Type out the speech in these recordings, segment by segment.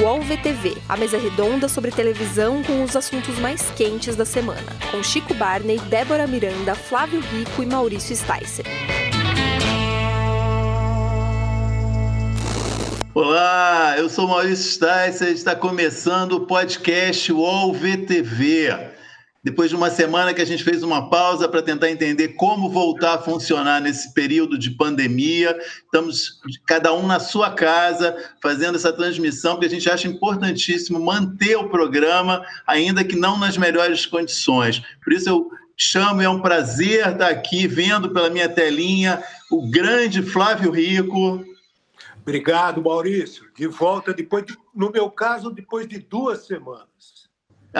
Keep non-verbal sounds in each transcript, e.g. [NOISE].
UOL VTV, a mesa redonda sobre televisão com os assuntos mais quentes da semana, com Chico Barney, Débora Miranda, Flávio Rico e Maurício Sticer. Olá, eu sou Maurício Sticer, está começando o podcast UOL VTV. Depois de uma semana que a gente fez uma pausa para tentar entender como voltar a funcionar nesse período de pandemia, estamos cada um na sua casa fazendo essa transmissão, porque a gente acha importantíssimo manter o programa, ainda que não nas melhores condições. Por isso eu chamo, é um prazer estar aqui vendo pela minha telinha o grande Flávio Rico. Obrigado, Maurício. De volta depois, de, no meu caso, depois de duas semanas.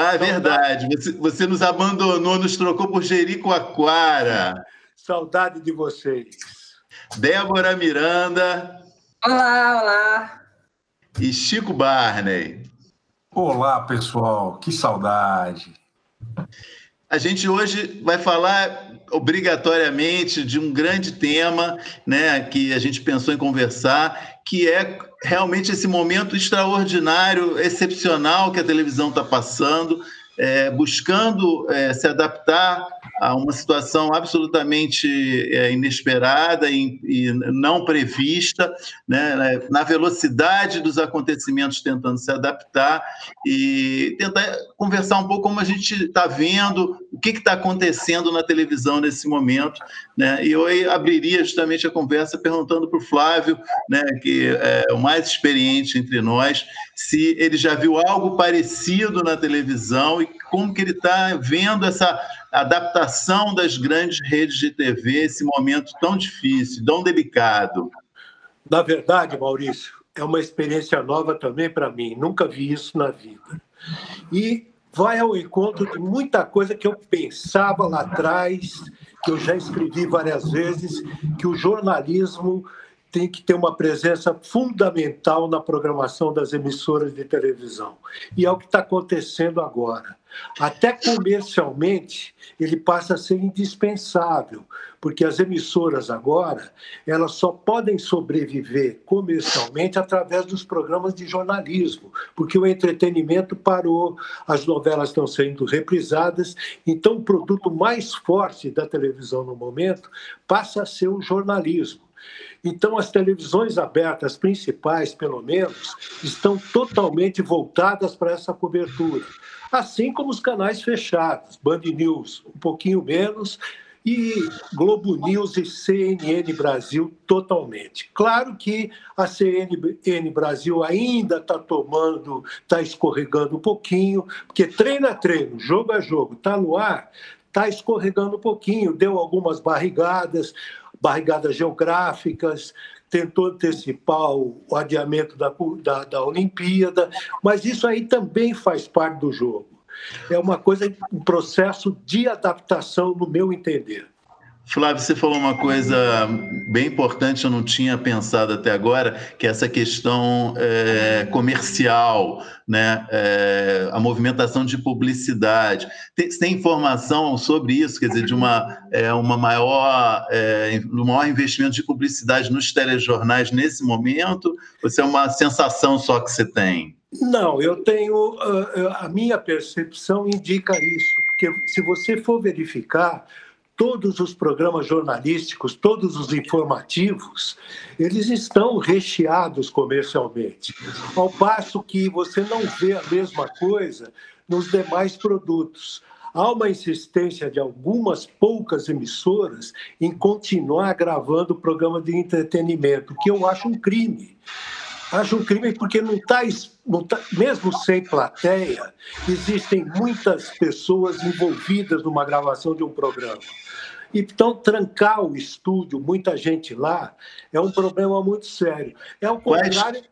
Ah, é verdade. Você, você nos abandonou, nos trocou por Jericoacoara. Saudade de vocês. Débora Miranda. Olá, olá. E Chico Barney. Olá, pessoal. Que saudade. A gente hoje vai falar obrigatoriamente de um grande tema, né, que a gente pensou em conversar, que é realmente esse momento extraordinário, excepcional que a televisão está passando, é, buscando é, se adaptar a uma situação absolutamente é, inesperada e, e, não prevista, né, na velocidade dos acontecimentos, tentando se adaptar e tentar conversar um pouco como a gente está vendo, o que está acontecendo na televisão nesse momento. Né? E eu abriria justamente a conversa perguntando para o Flávio, né, que é o mais experiente entre nós, se ele já viu algo parecido na televisão e como que ele está vendo essa adaptação das grandes redes de TV, esse momento tão difícil, tão delicado. Na verdade, Maurício, é uma experiência nova também para mim. Nunca vi isso na vida. E vai ao encontro de muita coisa que eu pensava lá atrás, que eu já escrevi várias vezes, que o jornalismo tem que ter uma presença fundamental na programação das emissoras de televisão. E é o que está acontecendo agora. Até comercialmente, ele passa a ser indispensável, porque as emissoras agora, elas só podem sobreviver comercialmente através dos programas de jornalismo, porque o entretenimento parou, as novelas estão sendo reprisadas, então o produto mais forte da televisão no momento passa a ser o jornalismo. Então, as televisões abertas principais, pelo menos, estão totalmente voltadas para essa cobertura. Assim como os canais fechados, Band News um pouquinho menos, e Globo News e CNN Brasil totalmente. Claro que a CNN Brasil ainda está tomando, está escorregando um pouquinho, porque treino a treino, jogo a jogo, está no ar, está escorregando um pouquinho, deu algumas barrigadas barrigadas geográficas, tentou antecipar o, adiamento da, da, da Olimpíada, mas isso aí também faz parte do jogo. É uma coisa, um processo de adaptação, no meu entender. Flávio, você falou uma coisa bem importante, eu não tinha pensado até agora, que é essa questão é, comercial, né? É, a movimentação de publicidade. Tem, tem, informação sobre isso, quer dizer, de uma, é, uma maior, é, um maior investimento de publicidade nos telejornais nesse momento? Ou é uma sensação só que você tem? Não, eu tenho. A minha percepção indica isso, porque se você for verificar todos os programas jornalísticos, todos os informativos, eles estão recheados comercialmente. Ao passo que você não vê a mesma coisa nos demais produtos. Há uma insistência de algumas poucas emissoras em continuar gravando programa de entretenimento, que eu acho um crime. Acho um crime porque não está, tá, mesmo sem plateia, existem muitas pessoas envolvidas numa gravação de um programa. Então, trancar o estúdio, muita gente lá, é um problema muito sério. É o contrário.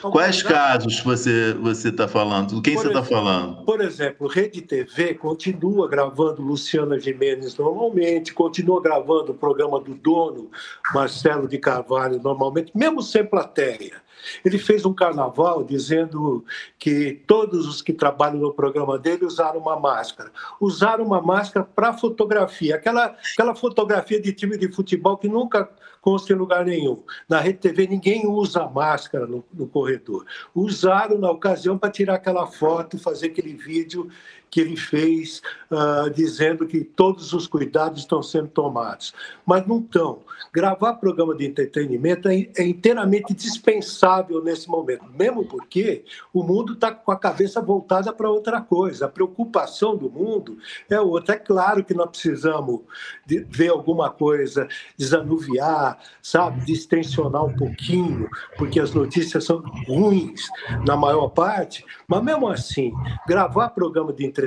Quais casos você você está falando? Quem por você está falando? Por exemplo, Rede TV continua gravando Luciana Gimenez normalmente, continua gravando o programa do dono Marcelo de Carvalho normalmente, mesmo sem plateia. Ele fez um carnaval dizendo que todos os que trabalham no programa dele usaram uma máscara. Usaram uma máscara para fotografia, aquela, aquela fotografia de time de futebol que nunca consta em lugar nenhum. Na Rede TV ninguém usa máscara no, no corredor. Usaram na ocasião para tirar aquela foto, fazer aquele vídeo que ele fez uh, dizendo que todos os cuidados estão sendo tomados. Mas não estão. Gravar programa de entretenimento é, é inteiramente dispensável nesse momento, mesmo porque o mundo está com a cabeça voltada para outra coisa. A preocupação do mundo é outra. É claro que nós precisamos de ver alguma coisa desanuviar, sabe, distensionar um pouquinho, porque as notícias são ruins na maior parte, mas mesmo assim, gravar programa de entretenimento,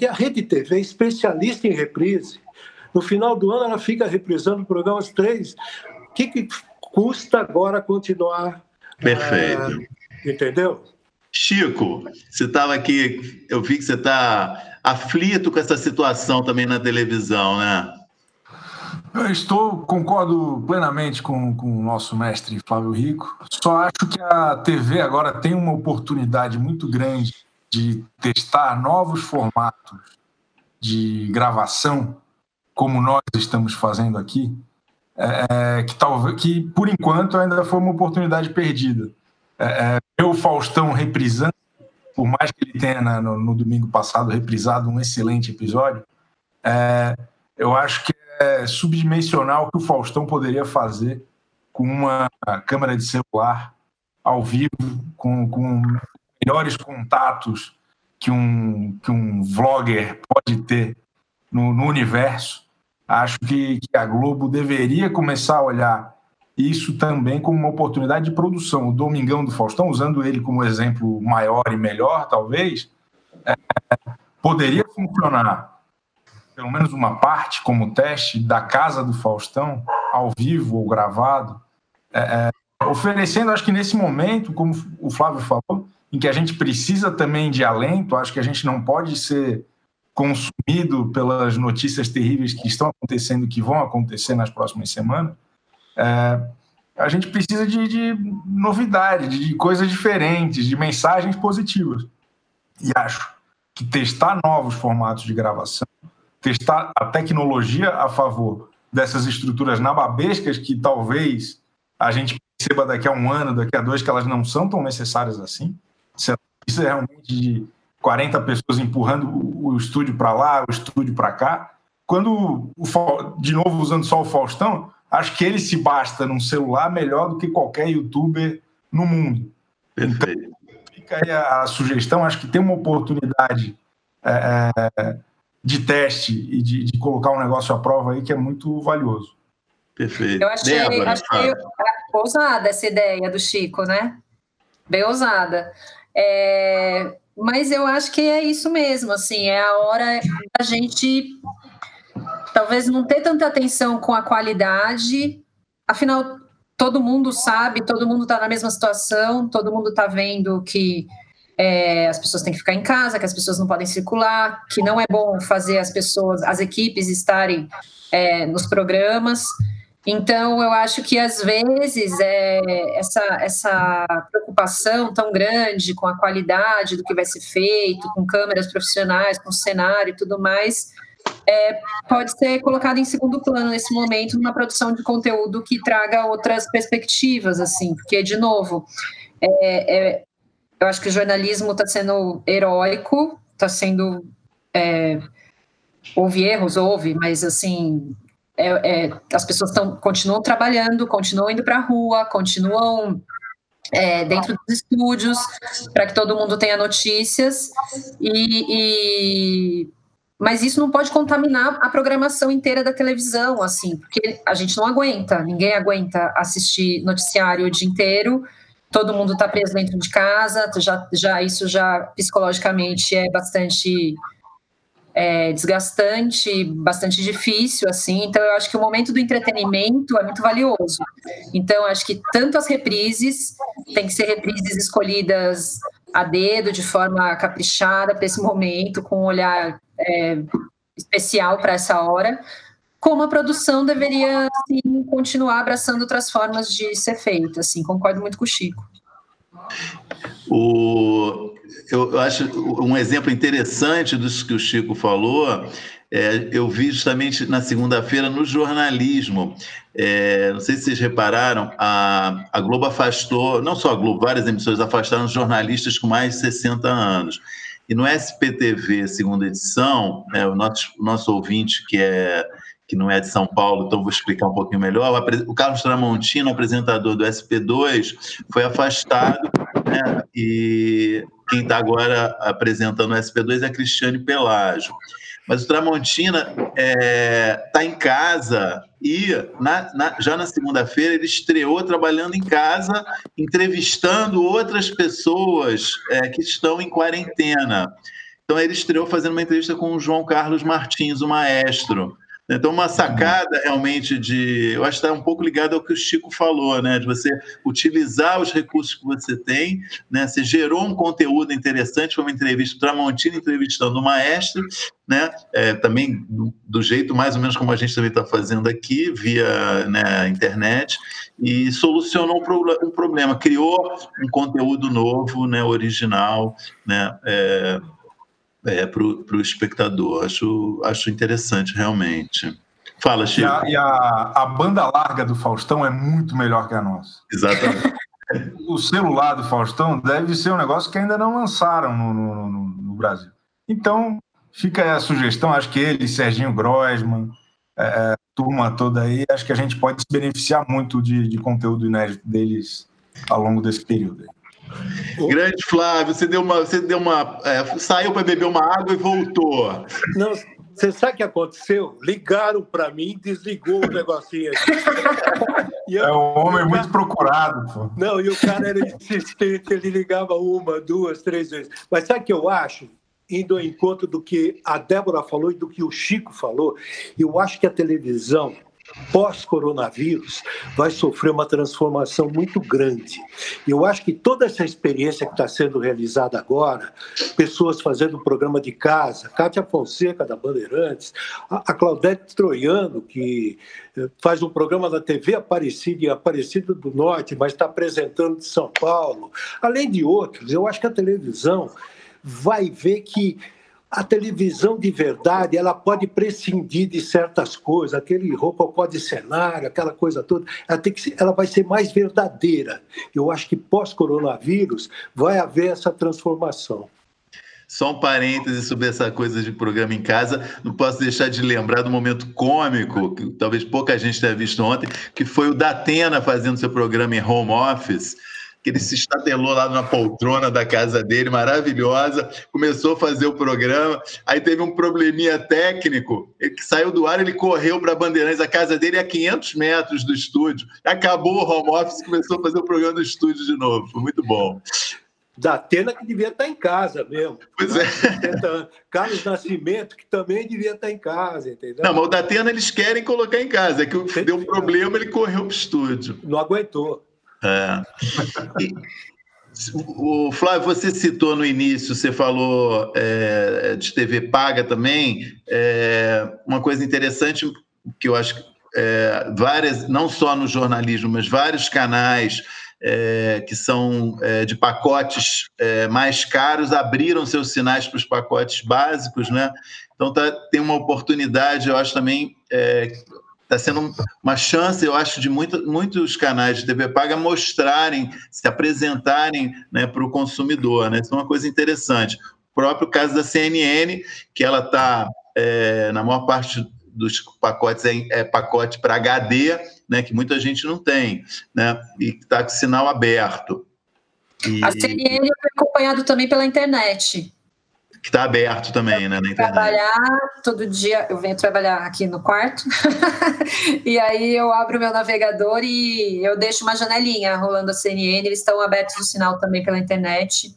e a Rede TV é especialista em reprise. No final do ano, ela fica reprisando programas três. O que, que custa agora continuar? Perfeito. Uh, entendeu? Chico, você estava aqui, eu vi que você está aflito com essa situação também na televisão, né? Eu estou, concordo plenamente com, com o nosso mestre Flávio Rico. Só acho que a TV agora tem uma oportunidade muito grande de testar novos formatos de gravação, como nós estamos fazendo aqui, é, é que talvez que por enquanto ainda foi uma oportunidade perdida. É, é, o Faustão reprisando, por mais que ele tenha no, no domingo passado reprisado um excelente episódio, é, eu acho que é subdimensional o que o Faustão poderia fazer com uma câmera de celular ao vivo, com, com melhores contatos que um, que um vlogger pode ter no, no universo. Acho que, que, a Globo deveria começar a olhar isso também como uma oportunidade de produção. O Domingão do Faustão, usando ele como exemplo maior e melhor, talvez, é, poderia funcionar pelo menos uma parte como teste da casa do Faustão, ao vivo ou gravado, é, é, oferecendo, acho que nesse momento, como o Flávio falou, em que a gente precisa também de alento, acho que a gente não pode ser consumido pelas notícias terríveis que estão acontecendo, que vão acontecer nas próximas semanas. É, a gente precisa de, de novidade, de coisas diferentes, de mensagens positivas. E acho que testar novos formatos de gravação, testar a tecnologia a favor dessas estruturas nababescas que talvez a gente perceba daqui a um ano, daqui a dois, que elas não são tão necessárias assim. Isso é realmente de 40 pessoas empurrando o estúdio para lá, o estúdio para cá. Quando, de novo, usando só o Faustão, acho que ele se basta num celular melhor do que qualquer youtuber no mundo. Perfeito. Então, fica aí a, a sugestão, acho que tem uma oportunidade é, é de teste e de, de, colocar um negócio à prova aí que é muito valioso. Perfeito. Eu achei, Débora, achei ousada essa ideia do Chico, né? Bem ousada. É, mas eu acho que é isso mesmo, assim, é a hora da gente talvez não ter tanta atenção com a qualidade, afinal, todo mundo sabe, todo mundo está na mesma situação, todo mundo está vendo que é, as pessoas têm que ficar em casa, que as pessoas não podem circular, que não é bom fazer as pessoas, as equipes estarem é, nos programas. Então, eu acho que às vezes é, essa, essa preocupação tão grande com a qualidade do que vai ser feito, com câmeras profissionais, com cenário e tudo mais, é, pode ser colocada em segundo plano nesse momento numa produção de conteúdo que traga outras perspectivas, assim, porque, de novo, é, é eu acho que o jornalismo está sendo heróico, está sendo. É, houve erros, houve, mas assim. É, é, as pessoas tão, continuam trabalhando, continuam indo para a rua, continuam é, dentro dos estúdios para que todo mundo tenha notícias. E, e, mas isso não pode contaminar a programação inteira da televisão assim porque a gente não aguenta ninguém aguenta assistir noticiário o dia inteiro. Todo mundo está preso dentro de casa, já, já isso já psicologicamente é bastante é, desgastante, bastante difícil, assim. Então, eu acho que o momento do entretenimento é muito valioso. Então, acho que tanto as reprises tem que ser reprises escolhidas a dedo, de forma caprichada para esse momento, com um olhar é, especial para essa hora, como a produção deveria assim, continuar abraçando outras formas de ser feita. Assim, concordo muito com o Chico. O, eu, acho um exemplo interessante dos que o Chico falou é, eu vi justamente na segunda-feira no jornalismo. É, não sei se vocês repararam, a, a Globo afastou, não só a Globo, várias emissoras afastaram jornalistas com mais de 60 anos. E no SPTV, segunda edição, né, o nosso, nosso ouvinte, que é que não é de São Paulo, então vou explicar um pouquinho melhor. O Carlos Tramontino, apresentador do SP2, foi afastado, né, e quem está agora apresentando o SP2 é a Cristiane Pelágio. Mas o Tramontina está é, tá em casa e na, na, já na segunda-feira ele estreou trabalhando em casa, entrevistando outras pessoas é, que estão em quarentena. Então ele estreou fazendo uma entrevista com o João Carlos Martins, o maestro. Então, uma sacada realmente de. Eu acho que está um pouco ligado ao que o Chico falou, né? De você utilizar os recursos que você tem, né? Você gerou um conteúdo interessante, foi uma entrevista, o Tramontina entrevistando o maestro, né? É, também do, do, jeito mais ou menos como a gente também está fazendo aqui, via né, internet, e solucionou um, pro, um problema, criou um conteúdo novo, né, original, né? É, é, para o espectador. Acho, acho interessante, realmente. Fala, Chico. E, a, e a, a, banda larga do Faustão é muito melhor que a nossa. Exatamente. [LAUGHS] o celular do Faustão deve ser um negócio que ainda não lançaram no, no, no, no Brasil. Então, fica a sugestão, acho que ele, Serginho Grossman, é, é, turma toda aí, acho que a gente pode se beneficiar muito de, de conteúdo inédito deles ao longo desse período. Grande Flávio, você deu uma, você deu uma, é, saiu para beber uma água e voltou. Não, você sabe o que aconteceu? Ligaram para mim, desligou o negocinho. Eu, é um homem muito procurado. Pô. Não, e o cara era insistente, ele ligava uma, duas, três vezes. Mas sabe o que eu acho? Indo ao encontro do que a Débora falou e do que o Chico falou, eu acho que a televisão pós-coronavírus vai sofrer uma transformação muito grande. Eu acho que toda essa experiência que está sendo realizada agora, pessoas fazendo programa de casa, Cátia Fonseca da Bandeirantes, a Claudete Troiano, que eh, faz um programa da TV Aparecida, Aparecida do Norte, mas está apresentando de São Paulo, além de outros, eu acho que a televisão vai ver que a televisão de verdade, ela pode prescindir de certas coisas, aquele rococó de cenário, aquela coisa toda, ela, tem que ser, ela vai ser mais verdadeira. Eu acho que pós-coronavírus vai haver essa transformação. Só um parêntese sobre essa coisa de programa em casa. Não posso deixar de lembrar do momento cômico, que talvez pouca gente tenha visto ontem, que foi o Datena fazendo seu programa em home office que ele se estatelou lá na poltrona da casa dele, maravilhosa, começou a fazer o programa, aí teve um probleminha técnico, ele que saiu do ar, ele correu para Bandeirantes, a casa dele é a 500 metros do estúdio, acabou o home office, começou a fazer o programa do estúdio de novo, foi muito bom. Da Atena, que devia estar em casa mesmo. Pois é. Carlos Nascimento, que também devia estar em casa, entendeu? Não, mas o da Atena eles querem colocar em casa, é que deu um problema, ele correu para o estúdio. Não aguentou. É. O Flávio, você citou no início, você falou é, de TV paga também. É, uma coisa interessante que eu acho que é, várias, não só no jornalismo, mas vários canais é, que são é, de pacotes é, mais caros abriram seus sinais para os pacotes básicos, né? Então tá, tem uma oportunidade, eu acho também está sendo uma chance, eu acho, de muito, muitos canais de TV paga mostrarem, se apresentarem né, para o consumidor. Né? Isso é uma coisa interessante. O próprio caso da CNN, que ela está, é, na maior parte dos pacotes, é, é pacote para HD, né, que muita gente não tem, né, e está com sinal aberto. E... A CNN é acompanhado também pela internet que está aberto também, né, na internet. Trabalhar todo dia, eu venho trabalhar aqui no quarto, [LAUGHS] e aí eu abro meu navegador e eu deixo uma janelinha rolando a CNN, eles estão abertos o sinal também pela internet,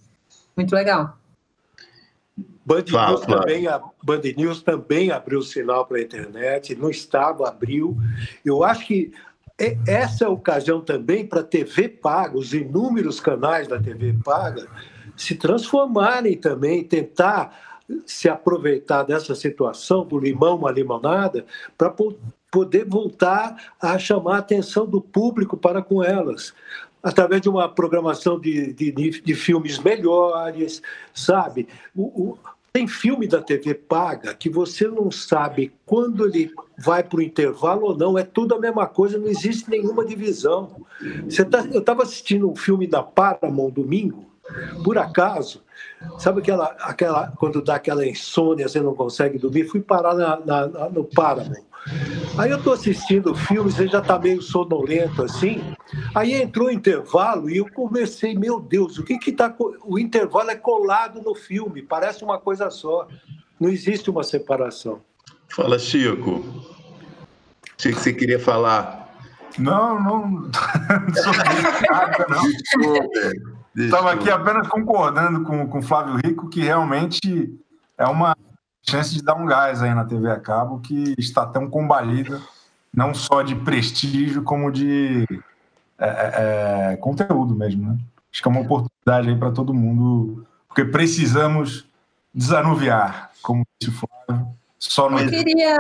muito legal. Band, claro, News claro. Também, a Band News também abriu o sinal pela internet, no estado abriu. Eu acho que essa é a ocasião também para a TV paga, os inúmeros canais da TV paga, se transformarem também, tentar se aproveitar dessa situação do limão uma limonada para poder voltar a chamar a atenção do público para com elas. através de uma programação de, de, de filmes melhores, sabe? O, o, tem filme da TV paga que você não sabe quando ele vai para o intervalo ou não, é tudo a mesma coisa, não existe nenhuma divisão. Tá, eu estava assistindo um filme da Paramount domingo, por acaso, sabe aquela, aquela quando dá aquela insônia, você não consegue dormir? Fui parar na, na, no Paramount. Aí eu estou assistindo o filme, você já está meio sonolento assim. Aí entrou o intervalo e eu comecei, meu Deus, o que que tá. O intervalo é colado no filme, parece uma coisa só. Não existe uma separação. Fala, Chico. Achei que você queria falar. Não, não. [LAUGHS] não sou nada, não. Estava aqui apenas concordando com, com o Flávio Rico, que realmente é uma chance de dar um gás aí na TV a cabo, que está tão combalida, não só de prestígio, como de é, é, é conteúdo mesmo. Né? Acho que é uma oportunidade aí para todo mundo, porque precisamos desanuviar, como disse o Flávio. Só no... Eu queria.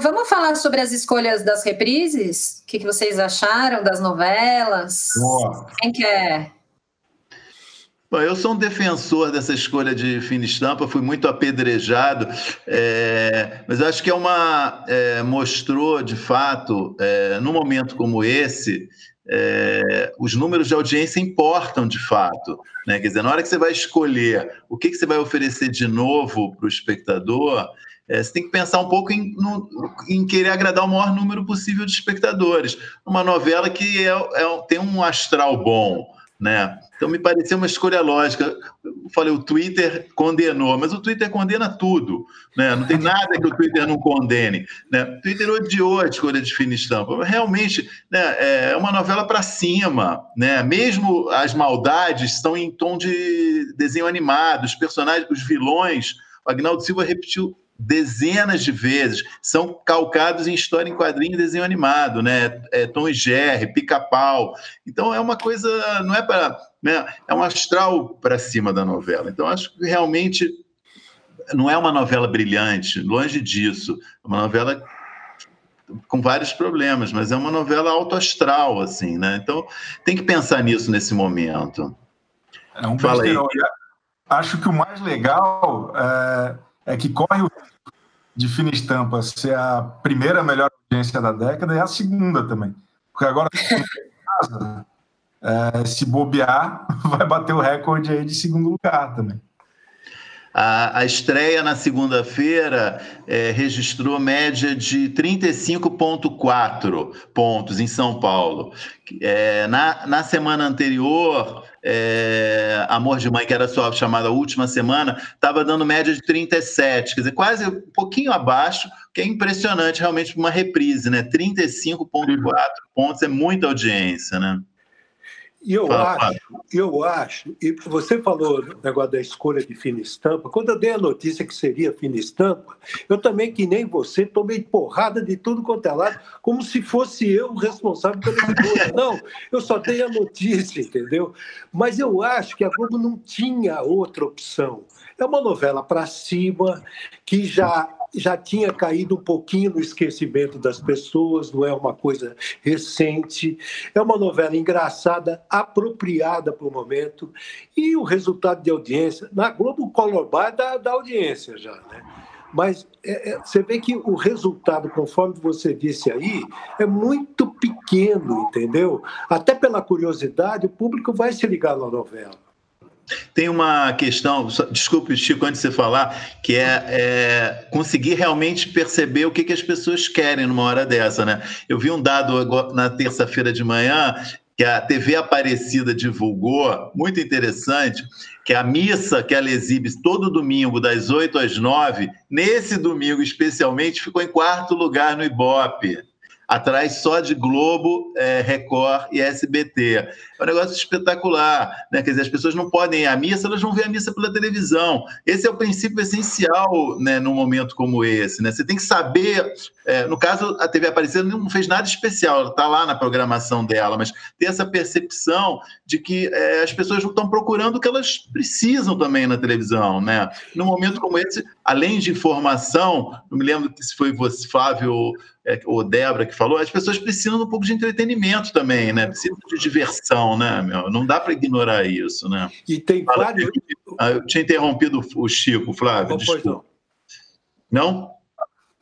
Vamos falar sobre as escolhas das reprises? O que, vocês acharam das novelas? Boa. Quem quer? Bom, eu sou um defensor dessa escolha de fina estampa, fui muito apedrejado, é, mas acho que é uma é, mostrou de fato, é, num momento como esse, é, os números de audiência importam de fato. Né? Quer dizer, na hora que você vai escolher o que, que você vai oferecer de novo para o espectador, é, você tem que pensar um pouco em, no, em, querer agradar o maior número possível de espectadores. Uma novela que é, é tem um astral bom, né? Então me pareceu uma escolha lógica. Eu falei, o Twitter condenou, mas o Twitter condena tudo, né? Não tem nada que o Twitter não condene, né? O Twitter odiou a escolha de fina estampa. Realmente, né, é uma novela para cima, né? Mesmo as maldades estão em tom de desenho animado, os personagens, os vilões. O Agnaldo Silva repetiu dezenas de vezes, são calcados em história em quadrinho e desenho animado, né? É, Tom e Jerry, Pica-Pau. Então é uma coisa, não é para. Né? É um astral para cima da novela. Então acho que realmente não é uma novela brilhante, longe disso. É uma novela com vários problemas, mas é uma novela autoastral, assim, né? Então tem que pensar nisso nesse momento. É um Fala aí. Acho que o mais legal é, é que corre o de fina estampa ser a primeira melhor audiência da década e a segunda também. Porque agora, [LAUGHS] é, se bobear, [LAUGHS] vai bater o recorde aí de segundo lugar também. A, a estreia na segunda-feira é, registrou média de 35,4 pontos em São Paulo. É, na, na semana anterior, é, Amor de Mãe, que era sua chamada última semana, estava dando média de 37, quer dizer, quase um pouquinho abaixo, que é impressionante realmente uma reprise, né? 35,4 pontos é muita audiência, né? E eu acho, eu acho, e você falou no negócio da escolha de fina estampa, quando eu dei a notícia que seria fina estampa, eu também, que nem você, tomei porrada de tudo quanto é lado, como se fosse eu o responsável pela escolha. [LAUGHS] Não, eu só dei a notícia, entendeu? Mas eu acho que a Globo não tinha outra opção. É uma novela para cima, que já já tinha caído um pouquinho no esquecimento das pessoas, não é uma coisa recente. É uma novela engraçada, apropriada para o momento. E o resultado de audiência, na Globo Color Bar dá, dá audiência já, né? Mas é, é, você vê que o resultado, conforme você disse aí, é muito pequeno, entendeu? Até pela curiosidade, o público vai se ligar na novela. Tem uma questão, desculpe, Chico, antes de você falar, que é, é conseguir realmente perceber o que, que as pessoas querem numa hora dessa, né? Eu vi um dado na terça-feira de manhã que a TV Aparecida divulgou, muito interessante, que a missa que ela exibe todo domingo, das 8 às 9, nesse domingo especialmente, ficou em quarto lugar no Ibope atrás só de Globo, é, Record e SBT. É um negócio espetacular, né? Quer dizer, as pessoas não podem ir à missa, elas vão ver a missa pela televisão. Esse é o princípio essencial, né, num momento como esse, né? Você tem que saber, é, no caso, a TV Aparecida não fez nada especial, está lá na programação dela, mas ter essa percepção de que é, as pessoas estão procurando o que elas precisam também na televisão, né? Num momento como esse, além de informação, não me lembro se foi você, Flávio, é, ou Débora que falou, as pessoas precisam um pouco de entretenimento também, né? Precisam de diversão. Não, né, meu? Não dá para ignorar isso, né? E tem Fala, vários. Ah, eu tinha interrompido o Chico, Flávio. desculpa. Não. não?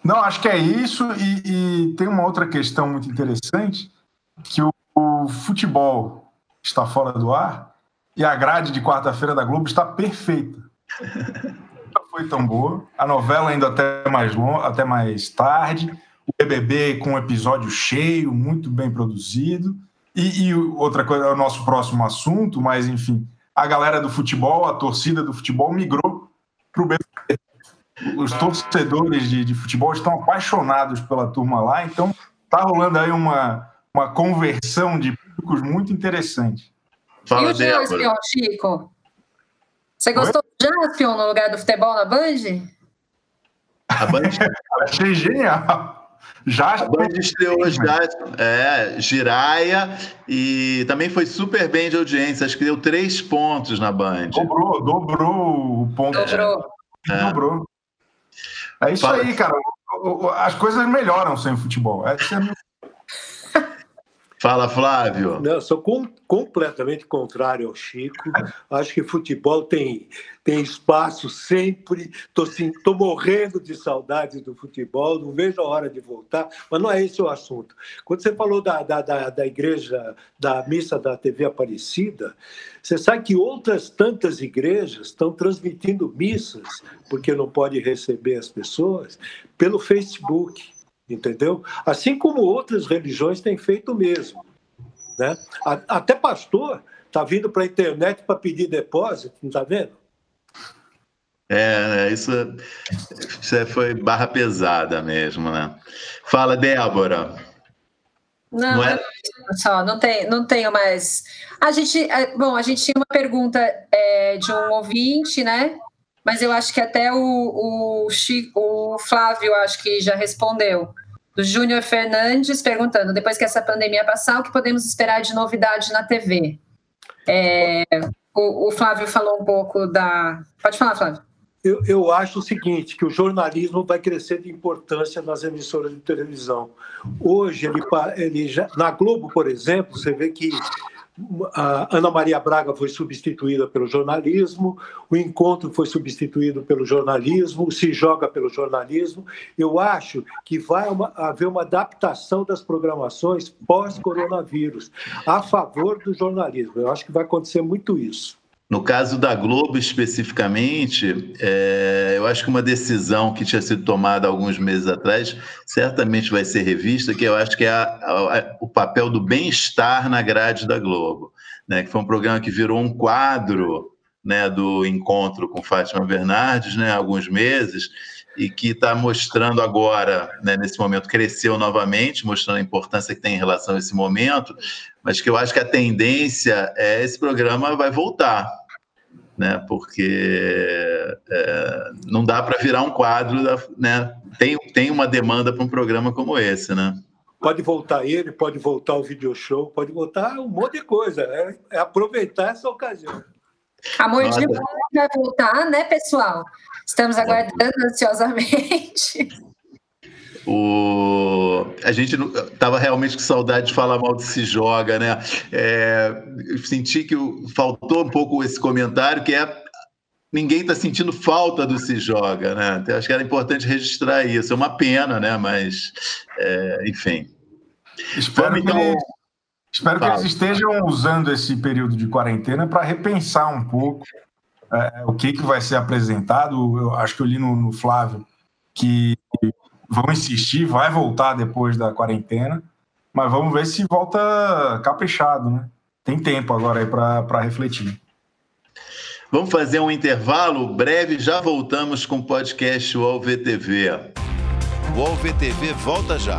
Não, acho que é isso. E, e, tem uma outra questão muito interessante: que o, o futebol está fora do ar e a grade de quarta-feira da Globo está perfeita. [LAUGHS] Não foi tão boa. A novela ainda até mais long, até mais tarde. O BBB com um episódio cheio, muito bem produzido. E, e outra coisa, é o nosso próximo assunto, mas enfim, a galera do futebol, a torcida do futebol migrou para o BBB. Os torcedores de, de, futebol estão apaixonados pela turma lá, então tá rolando aí uma, uma conversão de públicos muito interessante. Fala, e o Jaspion, Chico? Você gostou Oi? do Jaspion no lugar do futebol na Band? A Band [LAUGHS] achei genial. Já a Band estreou já, é, Giraia e também foi super bem de audiência. Acho que deu três pontos na Band. Dobrou, dobrou o ponto. Dobrou. É. Dobrou. É isso Fala. aí, cara. As coisas melhoram sem futebol. Essa é a minha Fala, Flávio. Não, sou com, completamente contrário ao Chico. Acho que futebol tem, tem espaço sempre. Estou morrendo de saudade do futebol, não vejo a hora de voltar, mas não é esse o assunto. Quando você falou da, da, da, da igreja, da missa da TV Aparecida, você sabe que outras tantas igrejas estão transmitindo missas, porque não pode receber as pessoas, pelo Facebook entendeu? Assim como outras religiões têm feito o mesmo. Né? Até pastor está vindo para a internet para pedir depósito, não está vendo? É, isso, isso é, foi barra pesada mesmo, né? Fala, Débora. Não, não é... só, não, tem, não tenho mais. A gente, é, bom, a gente tinha uma pergunta é, de um ouvinte, né? Mas eu acho que até o, o, Chico, o Flávio acho que já respondeu. Do Júnior Fernandes perguntando: depois que essa pandemia passar, o que podemos esperar de novidade na TV? É, o, o, Flávio falou um pouco da. Pode falar, Flávio. Eu, eu acho o seguinte, que o jornalismo vai crescer de importância nas emissoras de televisão. Hoje, ele, ele já, na Globo, por exemplo, você vê que a Ana Maria Braga foi substituída pelo jornalismo, o encontro foi substituído pelo jornalismo, se joga pelo jornalismo. Eu acho que vai uma, haver uma adaptação das programações pós-coronavírus a favor do jornalismo. Eu acho que vai acontecer muito isso. No caso da Globo especificamente, é, eu acho que uma decisão que tinha sido tomada alguns meses atrás certamente vai ser revista, que eu acho que é a, a, o papel do bem-estar na grade da Globo, né? que foi um programa que virou um quadro né, do encontro com Fátima Bernardes, né, há alguns meses, e que está mostrando agora, né, nesse momento, cresceu novamente, mostrando a importância que tem em relação a esse momento, mas que eu acho que a tendência é esse programa vai voltar, né? Porque é, não dá para virar um quadro, da, né? Tem, tem uma demanda para um programa como esse, né? Pode voltar ele, pode voltar o video show, pode voltar um monte de coisa. É, é aproveitar essa ocasião. Amor de vai voltar, né, pessoal? Estamos aguardando ansiosamente. O... A gente estava realmente com saudade de falar mal de se joga, né? É... Senti que faltou um pouco esse comentário, que é ninguém está sentindo falta do se joga, né? Então, acho que era importante registrar isso. É uma pena, né? Mas, é... enfim. Espero Vamos, então... que, espero que eles estejam usando esse período de quarentena para repensar um pouco é, o que, que vai ser apresentado. Eu acho que eu li no, no Flávio que vão insistir, vai voltar depois da quarentena, mas vamos ver se volta caprichado, né? Tem tempo agora aí para refletir. Vamos fazer um intervalo breve, já voltamos com o podcast UOL VTV. O UOL VTV volta já.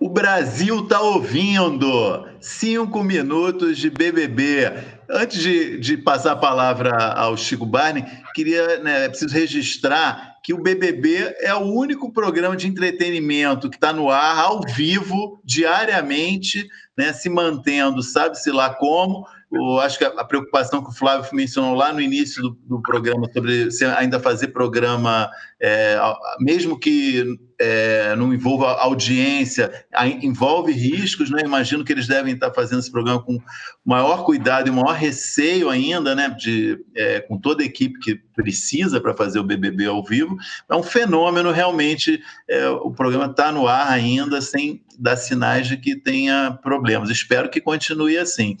O Brasil tá ouvindo! Cinco minutos de BBB. Antes de, de passar a palavra ao Chico Barney, queria, né, é preciso registrar que o BBB é o único programa de entretenimento que está no ar, ao vivo, diariamente, né, se mantendo, sabe-se lá como. Eu acho que a, preocupação que o Flávio mencionou lá no início do, do programa sobre ainda fazer programa, é, mesmo que é, não envolva audiência, envolve riscos, né? Imagino que eles devem estar fazendo esse programa com maior cuidado e maior receio ainda, né? De, é, com toda a equipe que precisa para fazer o BBB ao vivo. É um fenômeno, realmente, é, o programa está no ar ainda, sem dar sinais de que tenha problemas. Espero que continue assim.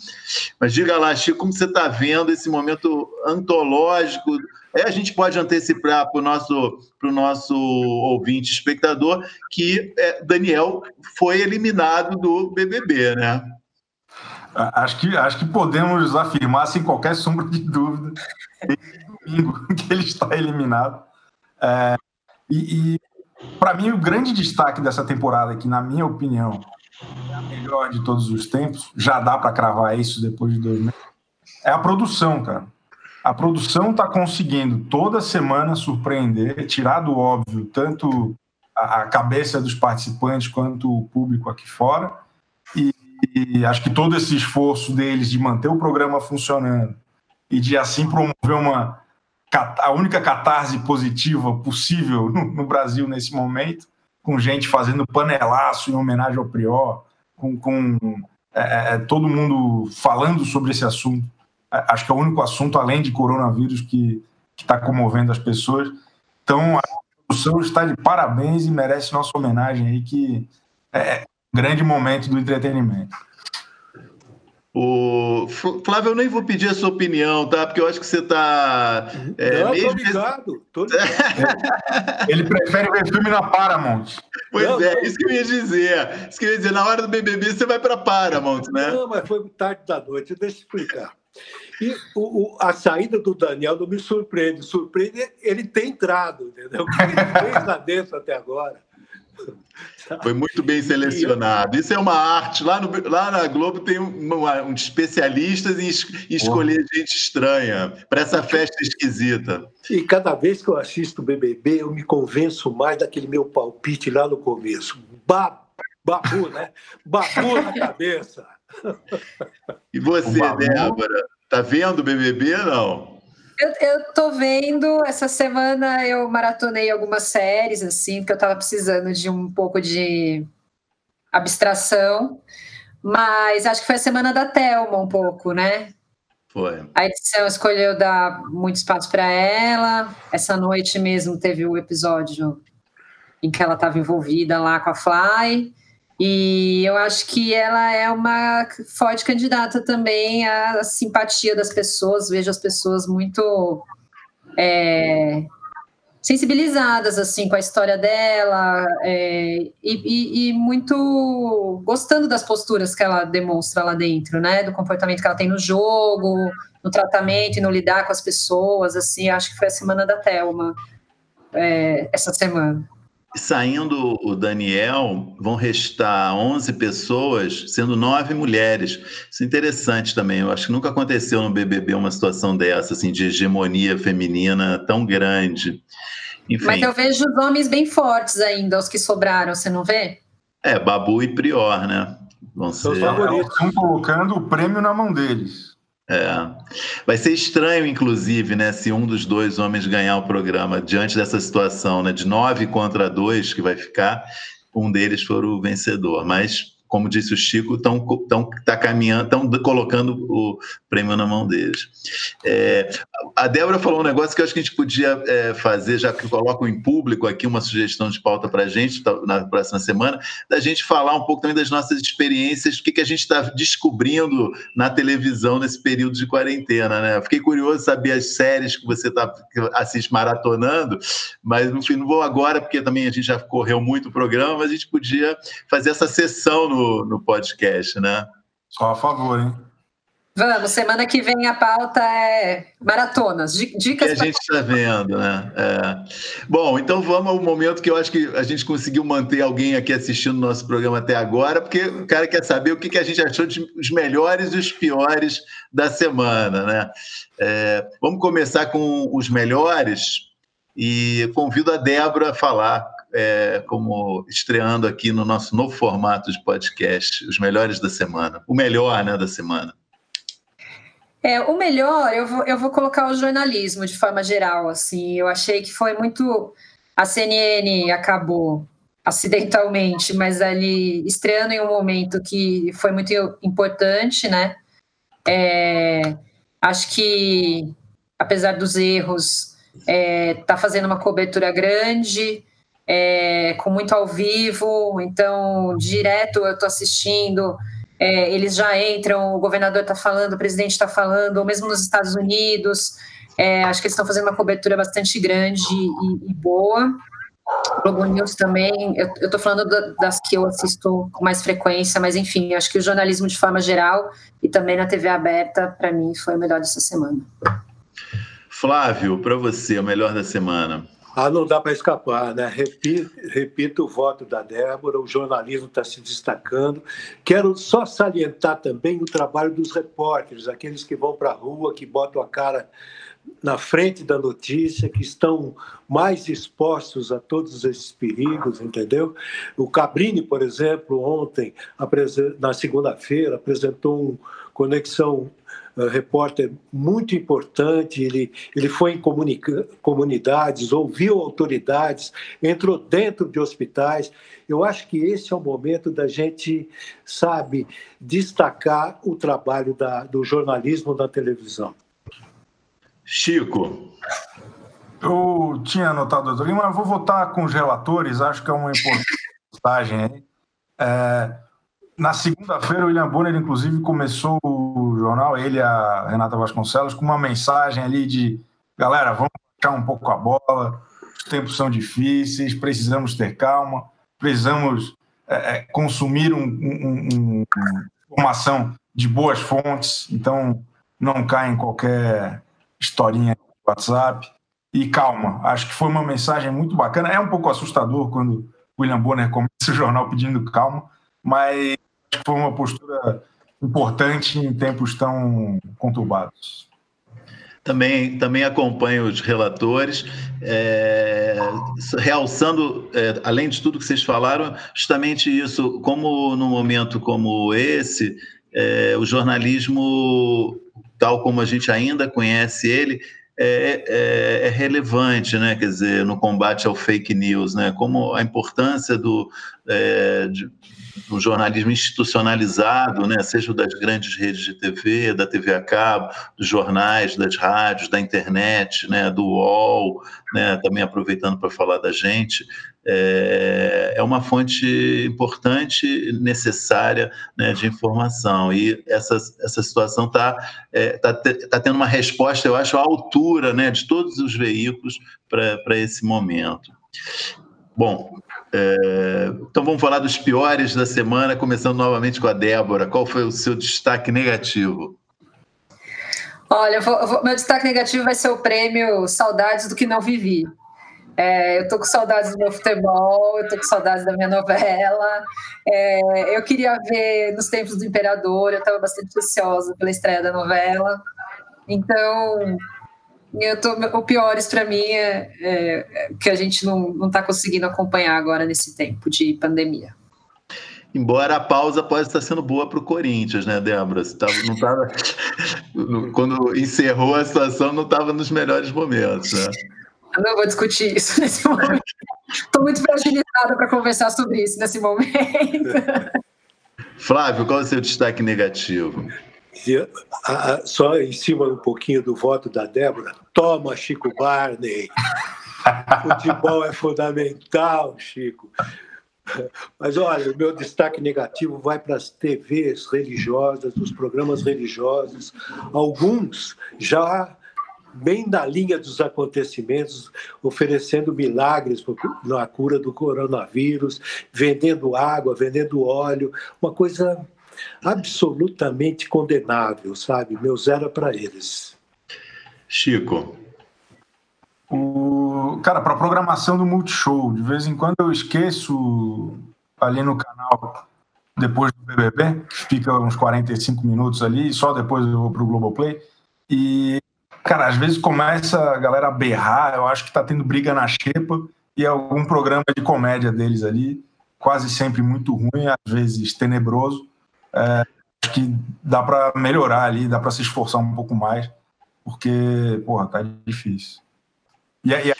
Mas diga lá, Chico, como você está vendo esse momento antológico Aí a gente pode antecipar para o nosso, nosso ouvinte espectador que é, Daniel foi eliminado do BBB, né? Acho que, acho que podemos afirmar, sem qualquer sombra de dúvida, domingo [LAUGHS] que ele está eliminado. É, e, e para mim, o grande destaque dessa temporada, que na minha opinião é a melhor de todos os tempos, já dá para cravar isso depois de dois meses, é a produção, cara a produção está conseguindo toda semana surpreender, tirar do óbvio tanto a, cabeça dos participantes quanto o público aqui fora. E, e, acho que todo esse esforço deles de manter o programa funcionando e de assim promover uma a única catarse positiva possível no, no Brasil nesse momento, com gente fazendo panelaço em homenagem ao Prior, com, com é, é todo mundo falando sobre esse assunto acho que é o único assunto, além de coronavírus, que está comovendo as pessoas. Então, a produção está de parabéns e merece nossa homenagem aí, que é um grande momento do entretenimento. O Flávio, eu nem vou pedir a sua opinião, tá? Porque eu acho que você está. É, Não, mesmo... tô ligado, tô [LAUGHS] ligado. Ele prefere ver filme na Paramount. Pois Não, é, isso que eu ia dizer. Isso que eu ia dizer, na hora do BBB você vai para Paramount, né? Não, mas foi tarde da noite, deixa eu explicar. E o, o, a saída do Daniel não me surpreende. Surpreende ele ter entrado, entendeu? O que ele fez lá dentro até agora. Foi muito bem selecionado. Isso é uma arte. Lá, no, lá na Globo tem um, um especialistas em, em escolher gente estranha para essa festa esquisita. E cada vez que eu assisto o BBB, eu me convenço mais daquele meu palpite lá no começo. Ba, babu, né? Babu na cabeça. [LAUGHS] E você, Débora, tá vendo o BBB não? Eu, eu tô vendo, essa semana eu maratonei algumas séries, assim, porque eu tava precisando de um pouco de abstração, mas acho que foi a semana da Thelma um pouco, né? Foi. A edição escolheu dar muito espaço para ela. Essa noite mesmo teve o episódio em que ela estava envolvida lá com a Fly. E eu acho que ela é uma forte candidata também à simpatia das pessoas. Vejo as pessoas muito é, sensibilizadas assim com a história dela é, e, e, e, muito gostando das posturas que ela demonstra lá dentro, né? Do comportamento que ela tem no jogo, no tratamento e no lidar com as pessoas. Assim, acho que foi a semana da Thelma é, essa semana. Saindo o Daniel, vão restar 11 pessoas, sendo nove mulheres. Isso é interessante também. Eu acho que nunca aconteceu no BBB uma situação dessa, assim, de hegemonia feminina tão grande. Enfim. Mas eu vejo os homens bem fortes ainda, os que sobraram, você não vê? É, Babu e Prior, né? Vão ser... Estão colocando o prêmio na mão deles. É. Vai ser estranho, inclusive, né, se um dos dois homens ganhar o programa diante dessa situação, né, de nove contra dois que vai ficar, um deles for o vencedor. Mas como disse o Chico, estão tá caminhando, estão colocando o prêmio na mão deles. É, a Débora falou um negócio que eu acho que a gente podia é, fazer, já que colocam em público aqui uma sugestão de pauta para a gente tá, na próxima semana, da gente falar um pouco também das nossas experiências, o que, que a gente está descobrindo na televisão nesse período de quarentena. Né? Fiquei curioso saber as séries que você tá, que assiste maratonando, mas enfim, não vou agora, porque também a gente já correu muito o programa, mas a gente podia fazer essa sessão no no, no podcast, né? Só a favor, hein? Vamos, semana que vem a pauta é maratonas, dicas. Que a gente está vendo, né? É. Bom, então vamos ao momento que eu acho que a gente conseguiu manter alguém aqui assistindo o nosso programa até agora, porque o cara quer saber o que, que a gente achou de os melhores e os piores da semana, né? É, vamos começar com os melhores. E convido a Débora a falar, é, como estreando aqui no nosso novo formato de podcast, os melhores da semana. O melhor né, da semana. É, o melhor, eu vou, eu vou colocar o jornalismo de forma geral. Assim, eu achei que foi muito. A CNN acabou acidentalmente, mas ali estreando em um momento que foi muito importante, né? É, acho que, apesar dos erros, é, tá fazendo uma cobertura grande, é, com muito ao vivo, então direto eu estou assistindo. É, eles já entram, o governador está falando, o presidente está falando, ou mesmo nos Estados Unidos. É, acho que eles estão fazendo uma cobertura bastante grande e, e boa. Globo News também, eu estou falando das que eu assisto com mais frequência, mas enfim, acho que o jornalismo de forma geral e também na TV aberta, para mim, foi o melhor dessa semana. Flávio, para você, o melhor da semana. Ah, não dá para escapar, né? Repito, repito o voto da Débora, o jornalismo está se destacando. Quero só salientar também o trabalho dos repórteres, aqueles que vão para a rua, que botam a cara na frente da notícia, que estão mais expostos a todos esses perigos, entendeu? O Cabrini, por exemplo, ontem, na segunda-feira, apresentou um Conexão uh, repórter muito importante, ele, ele foi em comunidades, ouviu autoridades, entrou dentro de hospitais. Eu acho que esse é o momento da gente, sabe, destacar o trabalho da, do jornalismo na televisão. Chico. Eu tinha anotado, doutor Lima, mas vou votar com os relatores, acho que é uma importante mensagem aí. É, na segunda-feira, o William Bonner, inclusive, começou o jornal, ele e a Renata Vasconcelos, com uma mensagem ali de galera, vamos baixar um pouco a bola, os tempos são difíceis, precisamos ter calma, precisamos é, é consumir um, um, um, informação de boas fontes, então não cai em qualquer historinha do WhatsApp. E calma, acho que foi uma mensagem muito bacana. É um pouco assustador quando William Bonner começa o jornal pedindo calma, mas acho que foi uma postura importante em tempos tão conturbados. Também, também acompanho os relatores, é, realçando, é, além de tudo que vocês falaram, justamente isso, como num momento como esse, é, o jornalismo tal como a gente ainda conhece ele, é, é, é, relevante, né? Quer dizer, no combate ao fake news, né? Como a importância do, é, de, do jornalismo institucionalizado, né? Seja das grandes redes de TV, da TV a cabo, dos jornais, das rádios, da internet, né? Do UOL, né? Também aproveitando para falar da gente, é, é uma fonte importante, necessária né, de informação. E essa, essa situação está é, tá, tá tendo uma resposta, eu acho, à altura né, de todos os veículos para esse momento. Bom, é, então vamos falar dos piores da semana, começando novamente com a Débora. Qual foi o seu destaque negativo? Olha, vou, vou, meu destaque negativo vai ser o prêmio Saudades do que não vivi. É, eu tô com saudades do meu futebol, eu tô com saudades da minha novela. É, eu queria ver nos tempos do Imperador, eu estava bastante ansiosa pela estreia da novela. Então, eu tô, o piores para mim é, é, que a gente não está conseguindo acompanhar agora nesse tempo de pandemia. Embora a pausa possa estar sendo boa para o Corinthians, né, Débora? Tava, não tava, [LAUGHS] quando encerrou a situação, não estava nos melhores momentos. Né? Eu não vou discutir isso [LAUGHS] nesse momento. Estou muito fragilizada para conversar sobre isso nesse momento. Flávio, qual é o seu destaque negativo? Só em cima um pouquinho do voto da Débora, toma Chico Barney. Futebol é fundamental, Chico. Mas olha, o meu destaque negativo vai para as TVs religiosas, os programas religiosos. Alguns já bem na linha dos acontecimentos, oferecendo milagres na cura do coronavírus, vendendo água, vendendo óleo, uma coisa absolutamente condenável, sabe? Meu zero é para eles. Chico. O, cara, para programação do Multishow, de vez em quando eu esqueço ali no canal, depois do BBB, fica uns 45 minutos ali, e só depois eu vou para o Globoplay. E Cara, às vezes começa a galera a berrar, eu acho que tá tendo briga na xepa e algum programa de comédia deles ali, quase sempre muito ruim, às vezes tenebroso. É, acho que dá para melhorar ali, dá para se esforçar um pouco mais, porque, porra, tá difícil. E aí,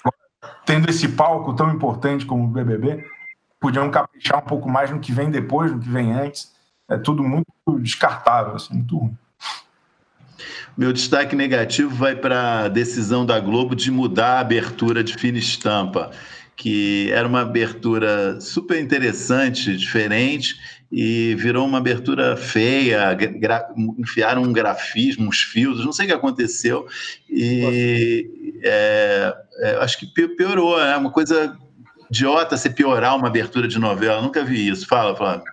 tendo esse palco tão importante como o BBB, podiam caprichar um pouco mais no que vem depois, no que vem antes. É tudo muito descartável, assim, muito ruim. Meu destaque negativo vai para a decisão da Globo de mudar a abertura de fina estampa, que era uma abertura super interessante, diferente, e virou uma abertura feia, enfiaram um grafismo, uns fios, não sei o que aconteceu, e é, é, acho que piorou, é uma coisa idiota você piorar uma abertura de novela, nunca vi isso. Fala, Flávio.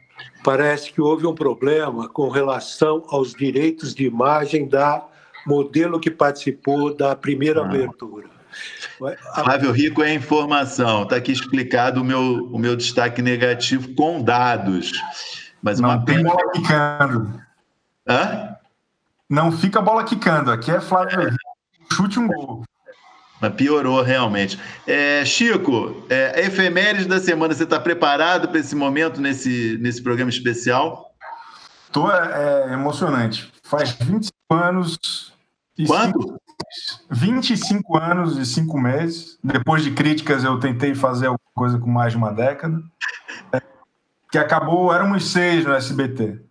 Parece que houve um problema com relação aos direitos de imagem da modelo que participou da primeira ah. abertura. Flávio Rico é informação, está aqui explicado o meu, o meu destaque negativo com dados. Mas Não tem pena... bola quicando. Hã? Não fica bola quicando, aqui é Flávio Rico. Chute um gol. Mas piorou realmente. É, Chico, é, efemérides da semana, você está preparado para esse momento, nesse, nesse programa especial? Estou é, é, emocionante. Faz 25 anos. Quanto? Cinco, 25 anos e 5 meses. Depois de críticas, eu tentei fazer alguma coisa com mais de uma década. É, que acabou, éramos seis no SBT.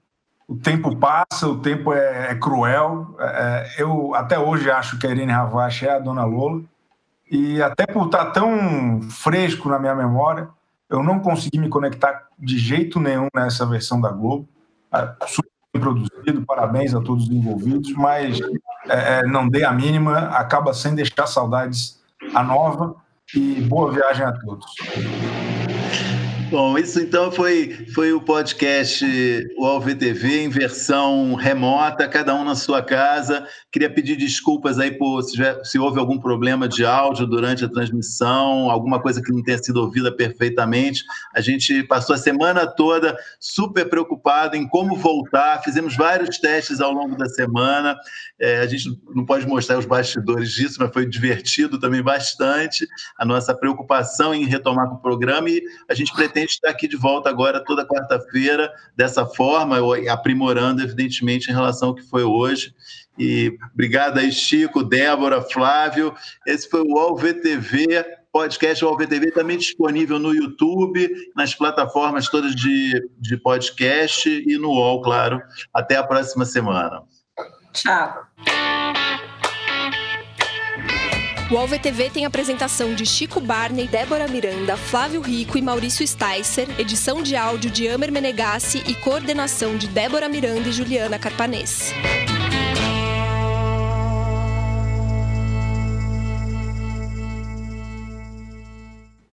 O tempo passa, o tempo é, é cruel. É, eu até hoje acho que a Irene Ravache é a dona Lola. E até por estar tão fresco na minha memória, eu não consegui me conectar de jeito nenhum nessa versão da Globo. É, super produzido, parabéns a todos os envolvidos, mas é, é, não dei a mínima, acaba sem deixar saudades a nova e boa viagem a todos. Bom, isso então foi, foi o podcast UOL VTV em versão remota, cada um na sua casa. Queria pedir desculpas aí por se, se, houve algum problema de áudio durante a transmissão, alguma coisa que não tenha sido ouvida perfeitamente. A gente passou a semana toda super preocupado em como voltar, fizemos vários testes ao longo da semana. É, a gente não pode mostrar os bastidores disso, mas foi divertido também bastante a nossa preocupação em retomar com o programa e a gente pretende estar aqui de volta agora toda quarta-feira, dessa forma, aprimorando, evidentemente, em relação ao que foi hoje. E obrigado aí, Chico, Débora, Flávio. Esse foi o UOL VTV, podcast UOL VTV, também disponível no YouTube, nas plataformas todas de, de podcast e no UOL, claro. Até a próxima semana. Tchau. O AlvTV tem apresentação de Chico Barney, Débora Miranda, Flávio Rico e Maurício Sticer, edição de áudio de Amer Menegassi e coordenação de Débora Miranda e Juliana Carpanês.